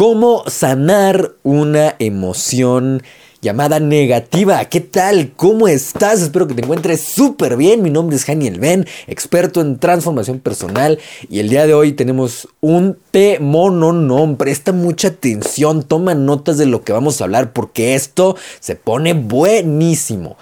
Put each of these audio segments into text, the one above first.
¿Cómo sanar una emoción llamada negativa? ¿Qué tal? ¿Cómo estás? Espero que te encuentres súper bien. Mi nombre es Janiel Ben, experto en transformación personal. Y el día de hoy tenemos un temononón. Presta mucha atención, toma notas de lo que vamos a hablar porque esto se pone buenísimo.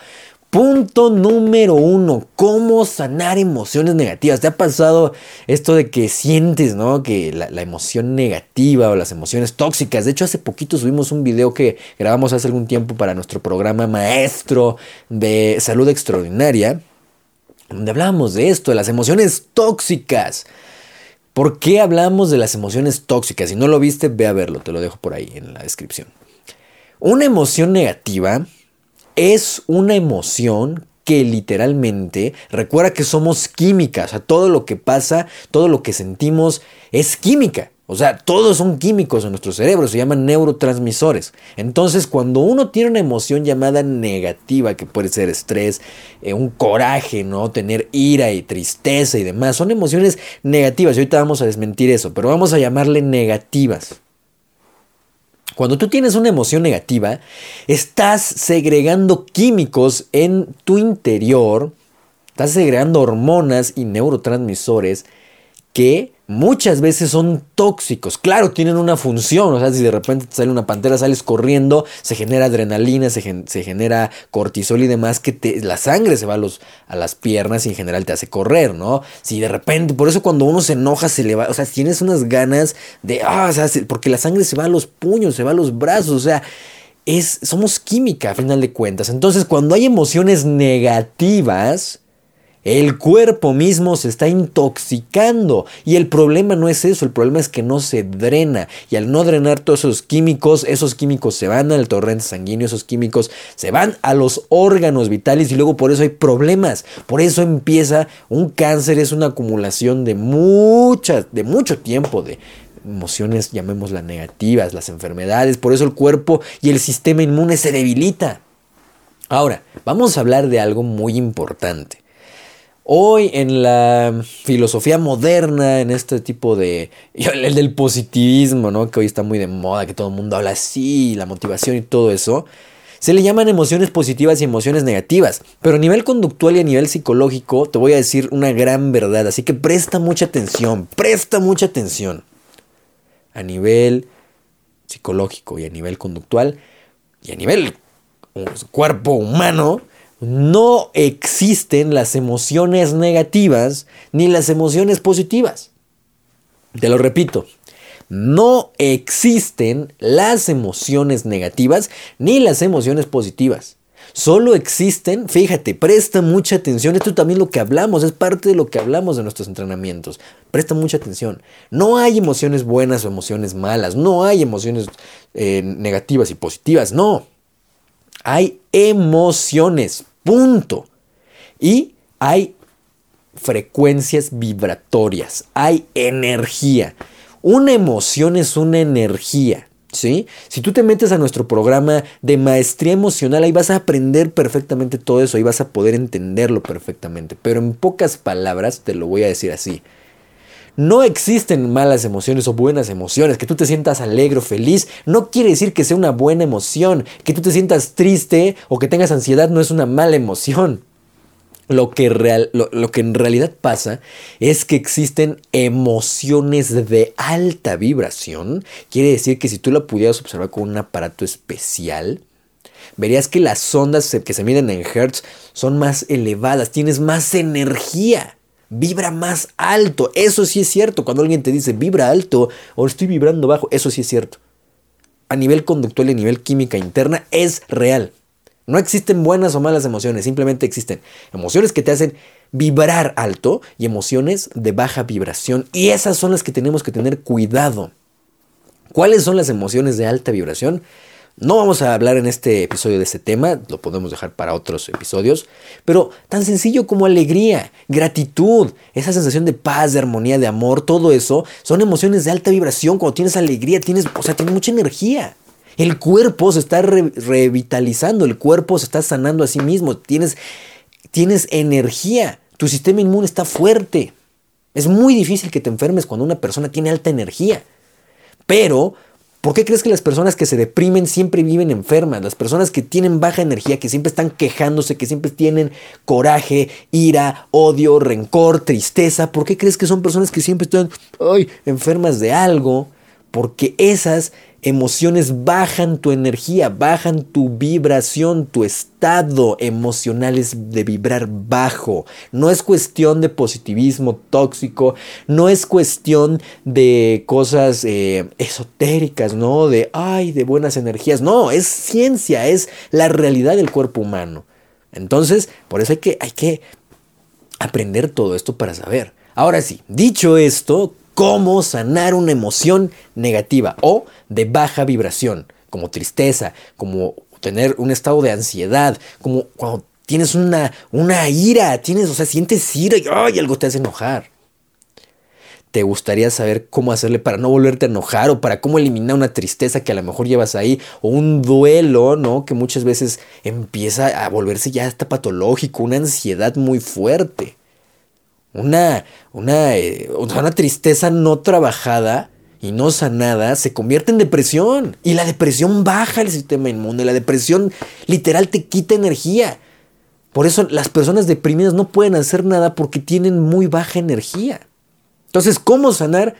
Punto número uno, cómo sanar emociones negativas. ¿Te ha pasado esto de que sientes, ¿no? Que la, la, emoción negativa o las emociones tóxicas. De hecho, hace poquito subimos un video que grabamos hace algún tiempo para nuestro programa maestro de salud extraordinaria, donde hablábamos de esto, de las emociones tóxicas. ¿Por qué hablamos de las emociones tóxicas? Si no lo viste, ve a verlo, te lo dejo por ahí en la descripción. Una emoción negativa es una emoción que literalmente recuerda que somos química, o sea, todo lo que pasa, todo lo que sentimos es química. O sea, todos son químicos en nuestro cerebro, se llaman neurotransmisores. Entonces, cuando uno tiene una emoción llamada negativa, que puede ser estrés, eh, un coraje, ¿no? Tener ira y tristeza y demás, son emociones negativas. Y ahorita vamos a desmentir eso, pero vamos a llamarle negativas. Cuando tú tienes una emoción negativa, estás segregando químicos en tu interior, estás segregando hormonas y neurotransmisores que muchas veces son tóxicos. Claro, tienen una función. O sea, si de repente te sale una pantera, sales corriendo, se genera adrenalina, se, genera cortisol y demás, que te, la sangre se va a, los, a las piernas y en general te hace correr, ¿no? Si de repente, por eso cuando uno se enoja, se le va, o sea, tienes unas ganas de, ah, o sea, porque la sangre se va a los puños, se va a los brazos, o sea. Es, somos química a final de cuentas. Entonces, cuando hay emociones negativas, el cuerpo mismo se está intoxicando y el problema no es eso, el problema es que no se drena y al no drenar todos esos químicos, esos químicos se van al torrente sanguíneo, esos químicos se van a los órganos vitales y luego por eso hay problemas. Por eso empieza un cáncer, es una acumulación de mucha, de mucho tiempo de emociones, llamémoslas negativas, las enfermedades, por eso el cuerpo y el sistema inmune se debilita. Ahora, vamos a hablar de algo muy importante. Hoy en la filosofía moderna, en este tipo de... El del positivismo, ¿no? Que hoy está muy de moda, que todo el mundo habla así, la motivación y todo eso. Se le llaman emociones positivas y emociones negativas. Pero a nivel conductual y a nivel psicológico te voy a decir una gran verdad. Así que presta mucha atención, presta mucha atención. A nivel psicológico y a nivel conductual y a nivel cuerpo humano, no existen las emociones negativas ni las emociones positivas. Te lo repito, no existen las emociones negativas ni las emociones positivas. Solo existen, fíjate, presta mucha atención, esto también lo que hablamos, es parte de lo que hablamos de nuestros entrenamientos. Presta mucha atención. No hay emociones buenas o emociones malas, no hay emociones eh, negativas y positivas, no. Hay emociones, punto. Y hay frecuencias vibratorias, hay energía. Una emoción es una energía. ¿Sí? Si tú te metes a nuestro programa de maestría emocional, ahí vas a aprender perfectamente todo eso, ahí vas a poder entenderlo perfectamente. Pero en pocas palabras te lo voy a decir así. No existen malas emociones o buenas emociones. Que tú te sientas alegre o feliz no quiere decir que sea una buena emoción. Que tú te sientas triste o que tengas ansiedad no es una mala emoción. Lo que, real, lo, lo que en realidad pasa es que existen emociones de alta vibración. Quiere decir que si tú la pudieras observar con un aparato especial, verías que las ondas que se miden en hertz son más elevadas, tienes más energía vibra más alto. Eso sí es cierto. Cuando alguien te dice vibra alto o estoy vibrando bajo, eso sí es cierto. A nivel conductual y a nivel química interna es real. No existen buenas o malas emociones, simplemente existen emociones que te hacen vibrar alto y emociones de baja vibración. Y esas son las que tenemos que tener cuidado. ¿Cuáles son las emociones de alta vibración? No vamos a hablar en este episodio de este tema, lo podemos dejar para otros episodios, pero tan sencillo como alegría, gratitud, esa sensación de paz, de armonía, de amor, todo eso son emociones de alta vibración. Cuando tienes alegría, tienes, o sea, tienes mucha energía. El cuerpo se está revitalizando, el cuerpo se está sanando a sí mismo, tienes, tienes energía, tu sistema inmune está fuerte. Es muy difícil que te enfermes cuando una persona tiene alta energía, pero ¿Por qué crees que las personas que se deprimen siempre viven enfermas? Las personas que tienen baja energía, que siempre están quejándose, que siempre tienen coraje, ira, odio, rencor, tristeza. ¿Por qué crees que son personas que siempre están ay, enfermas de algo? Porque esas emociones bajan tu energía, bajan tu vibración, tu estado emocional es de vibrar bajo. No es cuestión de positivismo tóxico, no es cuestión de cosas eh, esotéricas, ¿no? De, ay, de buenas energías. No, es ciencia, es la realidad del cuerpo humano. Entonces, por eso hay que, hay que aprender todo esto para saber. Ahora sí, dicho esto, cómo sanar una emoción negativa o de baja vibración, como tristeza, como tener un estado de ansiedad, como cuando tienes una, una ira, tienes, o sea, sientes ira y algo te hace enojar. ¿Te gustaría saber cómo hacerle para no volverte a enojar o para cómo eliminar una tristeza que a lo mejor llevas ahí o un duelo, ¿no? Que muchas veces empieza a volverse ya hasta patológico, una ansiedad muy fuerte. Una, una, eh, una tristeza no trabajada y no sanada se convierte en depresión. Y la depresión baja el sistema inmune. La depresión literal te quita energía. Por eso las personas deprimidas no pueden hacer nada porque tienen muy baja energía. Entonces, ¿cómo sanar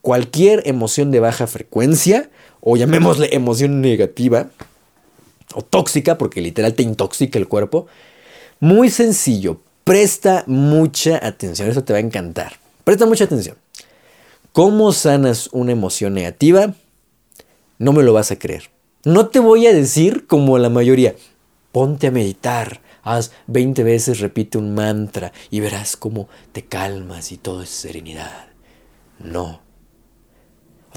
cualquier emoción de baja frecuencia? O llamémosle emoción negativa o tóxica, porque literal te intoxica el cuerpo. Muy sencillo. Presta mucha atención, eso te va a encantar. Presta mucha atención. ¿Cómo sanas una emoción negativa? No me lo vas a creer. No te voy a decir como la mayoría, ponte a meditar, haz 20 veces, repite un mantra y verás cómo te calmas y todo es serenidad. No.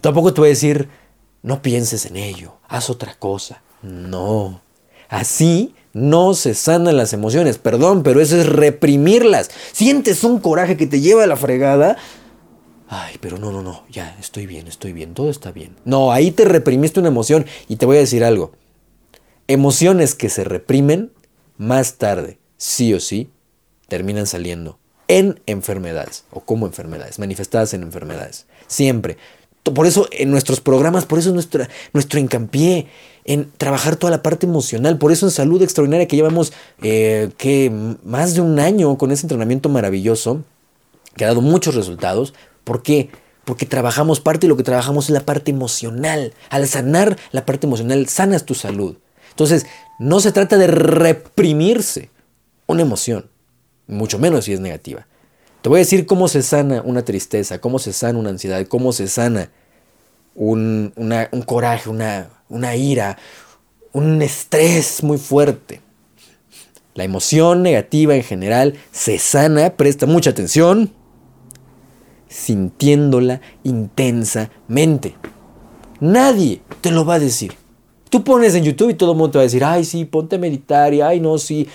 Tampoco te voy a decir, no pienses en ello, haz otra cosa. No. Así no se sanan las emociones, perdón, pero eso es reprimirlas. Sientes un coraje que te lleva a la fregada. Ay, pero no, no, no, ya, estoy bien, estoy bien, todo está bien. No, ahí te reprimiste una emoción y te voy a decir algo. Emociones que se reprimen, más tarde, sí o sí, terminan saliendo en enfermedades o como enfermedades, manifestadas en enfermedades. Siempre. Por eso en nuestros programas, por eso nuestra, nuestro hincapié en trabajar toda la parte emocional. Por eso en Salud Extraordinaria que llevamos eh, que más de un año con ese entrenamiento maravilloso, que ha dado muchos resultados. ¿Por qué? Porque trabajamos parte y lo que trabajamos es la parte emocional. Al sanar la parte emocional, sanas tu salud. Entonces, no se trata de reprimirse una emoción, mucho menos si es negativa. Te voy a decir cómo se sana una tristeza, cómo se sana una ansiedad, cómo se sana un, un coraje, una, una ira, un estrés muy fuerte. La emoción negativa en general se sana, presta mucha atención, sintiéndola intensamente. Nadie te lo va a decir. Tú pones en YouTube y todo el mundo te va a decir, ay, sí, ponte a meditar y, ay, no, sí,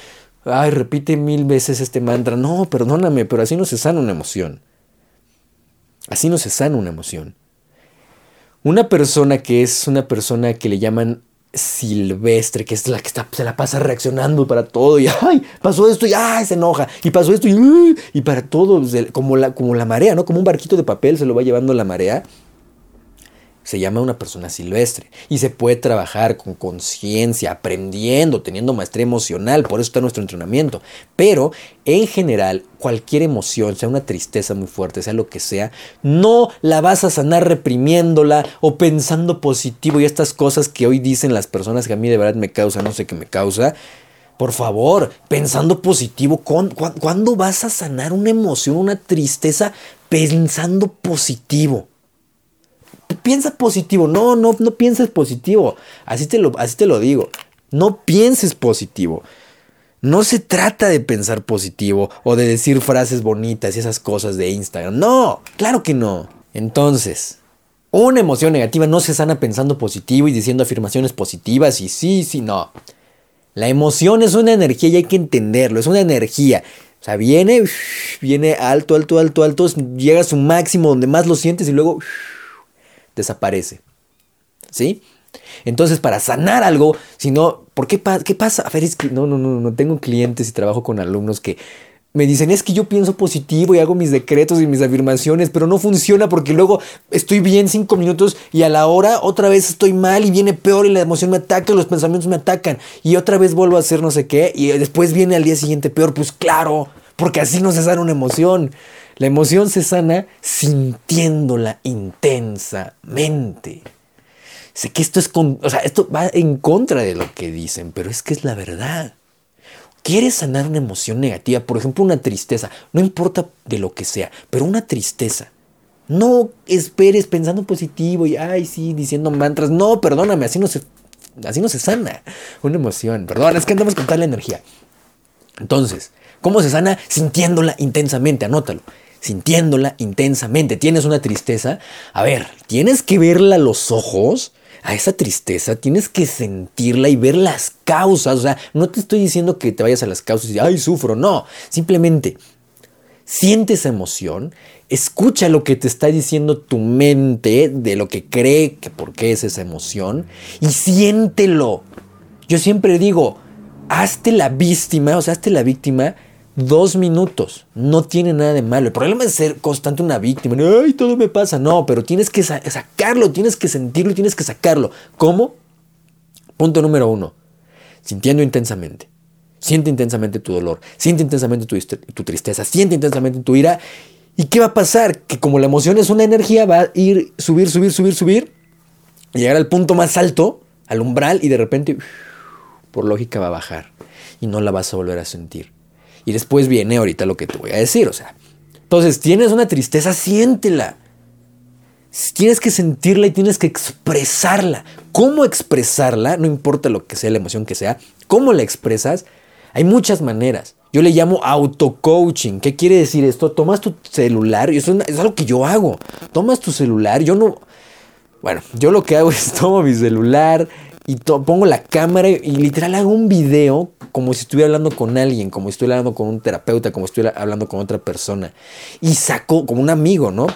ay, repite mil veces este mantra. No, perdóname, pero así no se sana una emoción. Así no se sana una emoción. Una persona que es una persona que le llaman silvestre, que es la que está, se la pasa reaccionando para todo y ay, pasó esto y se enoja y pasó esto y, para todo, como la, como la marea, ¿no? Como un barquito de papel se lo va llevando la marea se llama una persona silvestre y se puede trabajar con conciencia, aprendiendo, teniendo maestría emocional, por eso está nuestro entrenamiento. Pero en general, cualquier emoción, sea una tristeza muy fuerte, sea lo que sea, no la vas a sanar reprimiéndola o pensando positivo y estas cosas que hoy dicen las personas que a mí de verdad me causa, no sé qué me causa. Por favor, pensando positivo, ¿cuándo vas a sanar una emoción, una tristeza pensando positivo? Piensa positivo. No, no, no pienses positivo. Así te, lo, así te lo digo. No pienses positivo. No se trata de pensar positivo o de decir frases bonitas y esas cosas de Instagram. No, claro que no. Entonces, una emoción negativa no se sana pensando positivo y diciendo afirmaciones positivas y sí, sí, no. La emoción es una energía y hay que entenderlo, es una energía. O sea, viene, viene alto, alto, alto, alto, llega a su máximo donde más lo sientes y luego desaparece. ¿Sí? Entonces, para sanar algo, si no, ¿por qué, qué pasa? A ver, es que no, no, no, no tengo clientes y trabajo con alumnos que me dicen, es que yo pienso positivo y hago mis decretos y mis afirmaciones, pero no funciona porque luego estoy bien cinco minutos y a la hora otra vez estoy mal y viene peor y la emoción me ataca, los pensamientos me atacan y otra vez vuelvo a hacer no sé qué y después viene al día siguiente peor. Pues claro, porque así no se sana una emoción. La emoción se sana sintiéndola intensamente. Sé que esto es o sea, esto va en contra de lo que dicen, pero es que es la verdad. ¿Quieres sanar una emoción negativa? Por ejemplo, una tristeza. No importa de lo que sea, pero una tristeza. No esperes pensando positivo y, ay, sí, diciendo mantras. No, perdóname, así no se, así no se sana una emoción. Perdón, es que andamos con tal energía. Entonces, ¿cómo se sana? Sintiéndola intensamente, anótalo. Sintiéndola intensamente. ¿Tienes una tristeza? A ver, tienes que verla a los ojos a esa tristeza tienes que sentirla y ver las causas. O sea, no te estoy diciendo que te vayas a las causas y ay, sufro. No, simplemente siente esa emoción, escucha lo que te está diciendo tu mente de lo que cree que por qué es esa emoción y siéntelo. Yo siempre digo, hazte la víctima, o sea, hazte la víctima dos minutos. No tiene nada de malo. El problema es ser constante una víctima. Ay, todo me pasa. No, pero tienes que sacarlo, tienes que sentirlo tienes que sacarlo. ¿Cómo? Punto número uno. Sintiendo intensamente. Siente intensamente tu dolor. Siente intensamente tu, tu tristeza. Siente intensamente tu ira. ¿Y qué va a pasar? Que como la emoción es una energía, va a ir subir, subir, subir, subir. Y llegar al punto más alto, al umbral, y de repente, por lógica, va a bajar. Y no la vas a volver a sentir. Y después viene ahorita lo que te voy a decir, o sea. Entonces, tienes una tristeza, siéntela. Tienes que sentirla y tienes que expresarla. ¿Cómo expresarla? No importa lo que sea, la emoción que sea. ¿Cómo la expresas? Hay muchas maneras. Yo le llamo auto-coaching. ¿Qué quiere decir esto? Tomas tu celular, eso es algo que yo hago. Tomas tu celular, yo no... Bueno, yo lo que hago es tomo mi celular, y pongo la cámara y literal hago un video como si estuviera hablando con alguien, como si estuviera hablando con un terapeuta, como si estuviera hablando con otra persona. Y saco como un amigo, ¿no?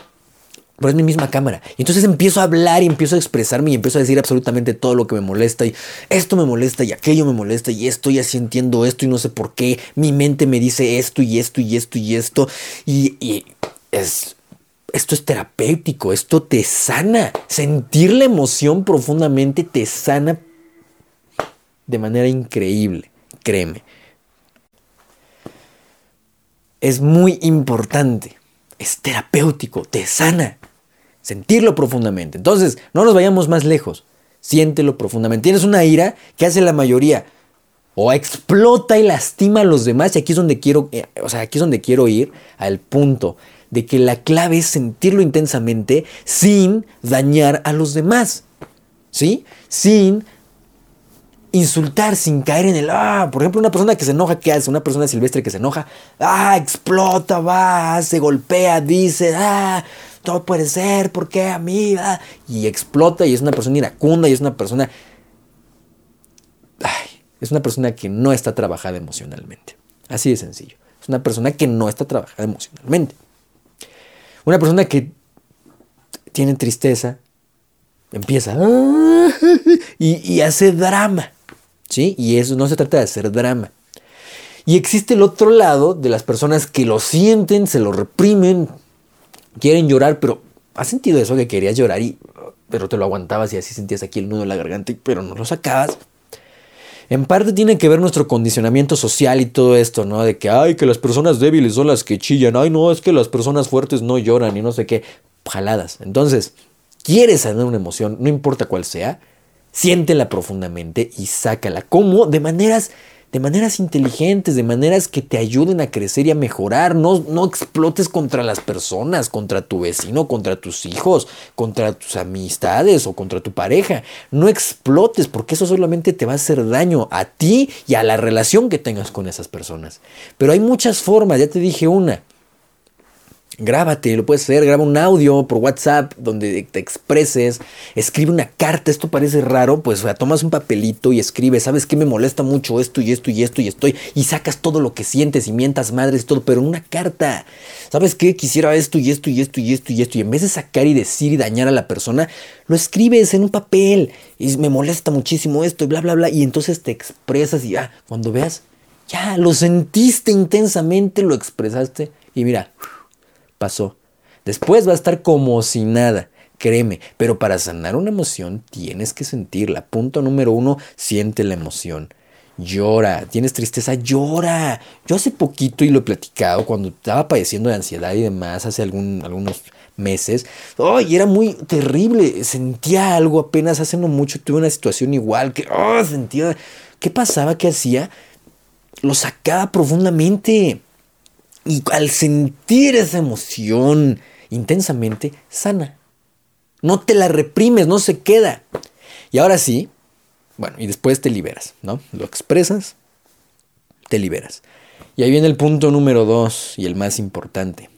Pero es mi misma cámara. Y entonces empiezo a hablar y empiezo a expresarme y empiezo a decir absolutamente todo lo que me molesta. Y esto me molesta y aquello me molesta y estoy así entiendo esto y no sé por qué. Mi mente me dice esto y esto y esto y esto. Y, y es esto es terapéutico, esto te sana. Sentir la emoción profundamente te sana de manera increíble, créeme. Es muy importante, es terapéutico, te sana. Sentirlo profundamente. Entonces, no nos vayamos más lejos. Siéntelo profundamente. Tienes una ira que hace la mayoría. O explota y lastima a los demás. Y aquí es donde quiero, eh, o sea, aquí es donde quiero ir al punto de que la clave es sentirlo intensamente sin dañar a los demás. ¿Sí? Sin insultar, sin caer en el, ah, por ejemplo, una persona que se enoja, ¿qué hace? Una persona silvestre que se enoja, ah, explota, va, se golpea, dice, ah, todo puede ser, ¿por qué a mí? Ah? Y explota y es una persona iracunda y es una persona, ay, es una persona que no está trabajada emocionalmente. Así de sencillo. Es una persona que no está trabajada emocionalmente. Una persona que tiene tristeza empieza y, hace drama. ¿Sí? Y eso no se trata de hacer drama. Y existe el otro lado de las personas que lo sienten, se lo reprimen, quieren llorar, pero ¿has sentido eso que querías llorar y pero te lo aguantabas y así sentías aquí el nudo en la garganta, pero no lo sacabas? En parte tiene que ver nuestro condicionamiento social y todo esto, ¿no? De que, ay, que las personas débiles son las que chillan, ay, no, es que las personas fuertes no lloran y no sé qué, jaladas. Entonces, quieres sanar una emoción, no importa cuál sea, siéntela profundamente y sácala. ¿Cómo? De maneras de maneras inteligentes, de maneras que te ayuden a crecer y a mejorar. No, no explotes contra las personas, contra tu vecino, contra tus hijos, contra tus amistades o contra tu pareja. No explotes porque eso solamente te va a hacer daño a ti y a la relación que tengas con esas personas. Pero hay muchas formas, ya te dije una Grábate, lo puedes hacer, graba un audio por WhatsApp donde te expreses, escribe una carta, esto parece raro, pues o tomas un papelito y escribes, ¿sabes qué me molesta mucho esto y esto y esto y estoy? Y sacas todo lo que sientes y mientas madres y todo, pero en una carta. ¿Sabes qué? Quisiera esto y esto y esto y esto y esto y en vez de sacar y decir y dañar a la persona, lo escribes en un papel y me molesta muchísimo esto y bla bla bla y entonces te expresas y ya, cuando veas Ya, lo sentiste intensamente, lo expresaste y mira, pasó. Después va a estar como si nada, créeme, pero para sanar una emoción tienes que sentirla. Punto número uno, siente la emoción. Llora, tienes tristeza, llora. Yo hace poquito, y lo he platicado, cuando estaba padeciendo de ansiedad y demás, hace algunos meses, ¡ay! era muy terrible. Sentía algo apenas hace no mucho, tuve una situación igual, que ¡oh! sentía... ¿Qué pasaba? ¿Qué hacía? Lo sacaba profundamente. Y al sentir esa emoción intensamente, sana. No te la reprimes, no se queda. Y ahora sí, bueno, y después te liberas, ¿no? Lo expresas, te liberas. Y ahí viene el punto número dos y el más importante.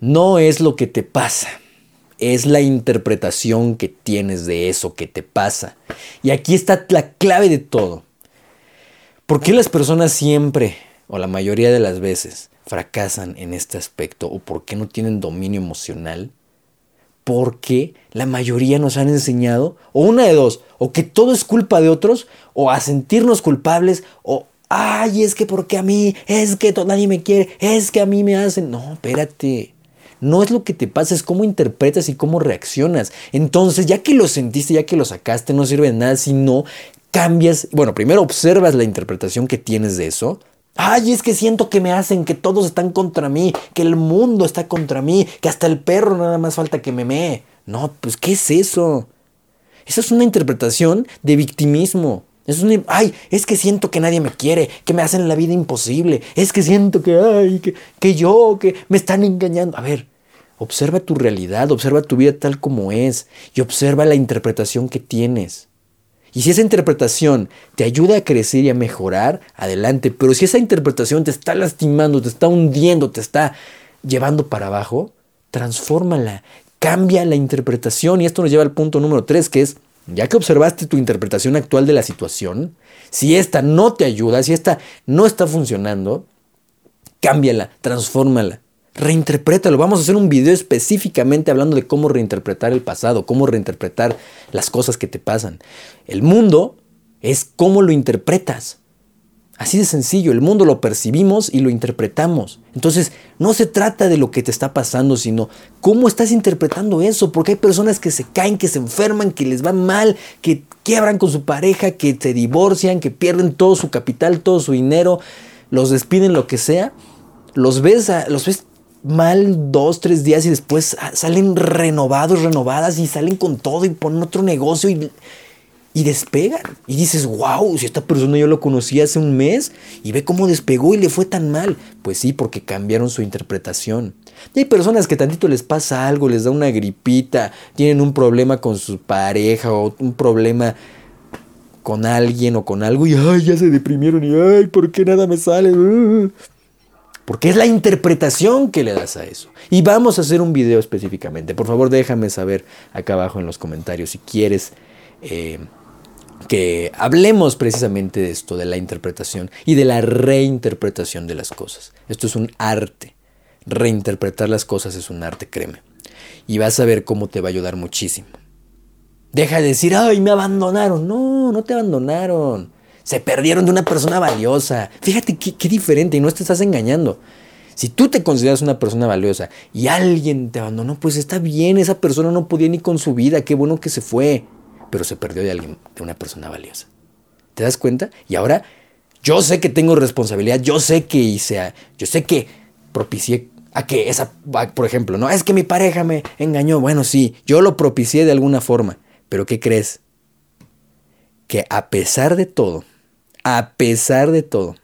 No es lo que te pasa, es la interpretación que tienes de eso que te pasa. Y aquí está la clave de todo. ¿Por qué las personas siempre, o la mayoría de las veces, fracasan en este aspecto? ¿O por qué no tienen dominio emocional? Porque la mayoría nos han enseñado, o una de dos, o que todo es culpa de otros, o a sentirnos culpables, o, ay, es que porque a mí, es que nadie me quiere, es que a mí me hacen. No, espérate. No es lo que te pasa, es cómo interpretas y cómo reaccionas. Entonces, ya que lo sentiste, ya que lo sacaste, no sirve de nada si no cambias. Bueno, primero observas la interpretación que tienes de eso. Ay, es que siento que me hacen, que todos están contra mí, que el mundo está contra mí, que hasta el perro nada más falta que me mee. No, pues, ¿qué es eso? Esa es una interpretación de victimismo. Es un, ay, es que siento que nadie me quiere, que me hacen la vida imposible, es que siento que, ay, que, que yo, que me están engañando. A ver, observa tu realidad, observa tu vida tal como es y observa la interpretación que tienes. Y si esa interpretación te ayuda a crecer y a mejorar, adelante. Pero si esa interpretación te está lastimando, te está hundiendo, te está llevando para abajo, transfórmala, cambia la interpretación. Y esto nos lleva al punto número tres, que es ya que observaste tu interpretación actual de la situación, si esta no te ayuda, si esta no está funcionando, cámbiala, transfórmala, reinterprétalo. Vamos a hacer un video específicamente hablando de cómo reinterpretar el pasado, cómo reinterpretar las cosas que te pasan. El mundo es cómo lo interpretas. Así de sencillo, el mundo lo percibimos y lo interpretamos. Entonces, no se trata de lo que te está pasando, sino cómo estás interpretando eso, porque hay personas que se caen, que se enferman, que les va mal, que quiebran con su pareja, que se divorcian, que pierden todo su capital, todo su dinero, los despiden, lo que sea. Los ves, los ves mal dos, tres días y después salen renovados, renovadas y salen con todo y ponen otro negocio y y despegan. Y dices, wow, si esta persona yo lo conocí hace un mes y ve cómo despegó y le fue tan mal. Pues sí, porque cambiaron su interpretación. Y hay personas que tantito les pasa algo, les da una gripita, tienen un problema con su pareja o un problema con alguien o con algo y ay, ya se deprimieron y ay, ¿por qué nada me sale? Porque es la interpretación que le das a eso. Y vamos a hacer un video específicamente. Por favor, déjame saber acá abajo en los comentarios si quieres eh, que hablemos precisamente de esto, de la interpretación y de la reinterpretación de las cosas. Esto es un arte. Reinterpretar las cosas es un arte, créeme. Y vas a ver cómo te va a ayudar muchísimo. Deja de decir, ay, me abandonaron. No, no te abandonaron. Se perdieron de una persona valiosa. Fíjate qué, diferente y no te estás engañando. Si tú te consideras una persona valiosa y alguien te abandonó, pues está bien, esa persona no podía ni con su vida, qué bueno que se fue pero se perdió de alguien, de una persona valiosa. ¿Te das cuenta? Y ahora yo sé que tengo responsabilidad, yo sé que hice, yo sé que propicié a que esa, por ejemplo, no, es que mi pareja me engañó. Bueno, sí, yo lo propicié de alguna forma, pero ¿qué crees? Que a pesar de todo, a pesar de todo,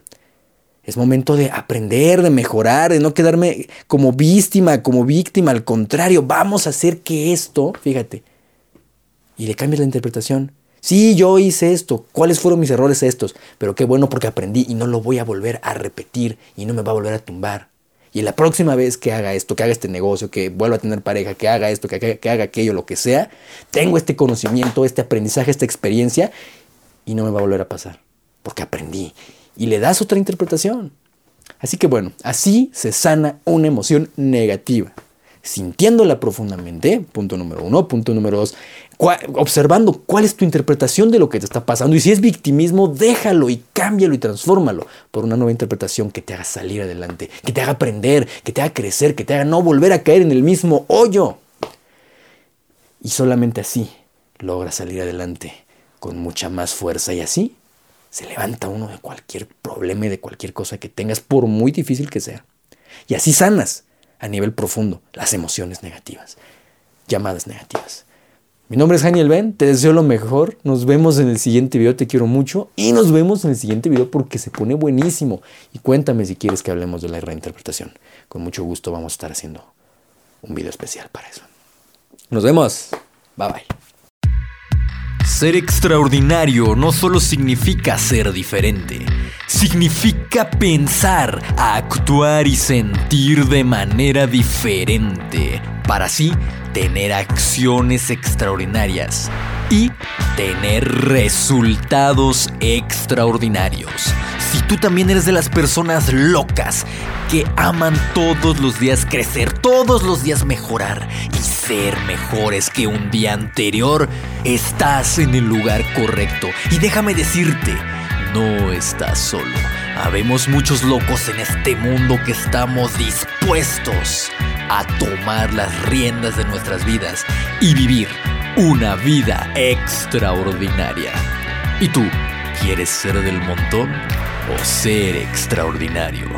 es momento de aprender, de mejorar, de no quedarme como víctima, como víctima. Al contrario, vamos a hacer que esto, fíjate, y le cambias la interpretación. Sí, yo hice esto. ¿Cuáles fueron mis errores estos? Pero qué bueno porque aprendí y no lo voy a volver a repetir y no me va a volver a tumbar. Y la próxima vez que haga esto, que haga este negocio, que vuelva a tener pareja, que haga esto, que, que haga aquello, lo que sea, tengo este conocimiento, este aprendizaje, esta experiencia y no me va a volver a pasar. Porque aprendí. Y le das otra interpretación. Así que bueno, así se sana una emoción negativa. sintiéndola profundamente, punto número uno, punto número dos, observando cuál es tu interpretación de lo que te está pasando y si es victimismo, déjalo y cámbialo y transfórmalo por una nueva interpretación que te haga salir adelante, que te haga aprender, que te haga crecer, que te haga no volver a caer en el mismo hoyo. Y solamente así logra salir adelante con mucha más fuerza y así se levanta uno de cualquier problema y de cualquier cosa que tengas, por muy difícil que sea. Y así sanas a nivel profundo las emociones negativas, llamadas negativas. Mi nombre es Daniel Ben, te deseo lo mejor, nos vemos en el siguiente video, te quiero mucho y nos vemos en el siguiente video porque se pone buenísimo. Y cuéntame si quieres que hablemos de la reinterpretación. Con mucho gusto vamos a estar haciendo un video especial para eso. Nos vemos. Bye bye. Ser extraordinario no solo significa ser diferente, significa pensar, actuar y sentir de manera diferente, para así tener acciones extraordinarias y tener resultados extraordinarios. Si tú también eres de las personas locas que aman todos los días crecer, todos los días mejorar y ser mejores que un día anterior, estás en el lugar correcto. Y déjame decirte, no estás solo. Habemos muchos locos en este mundo que estamos dispuestos a tomar las riendas de nuestras vidas y vivir una vida extraordinaria. ¿Y tú quieres ser del montón o ser extraordinario?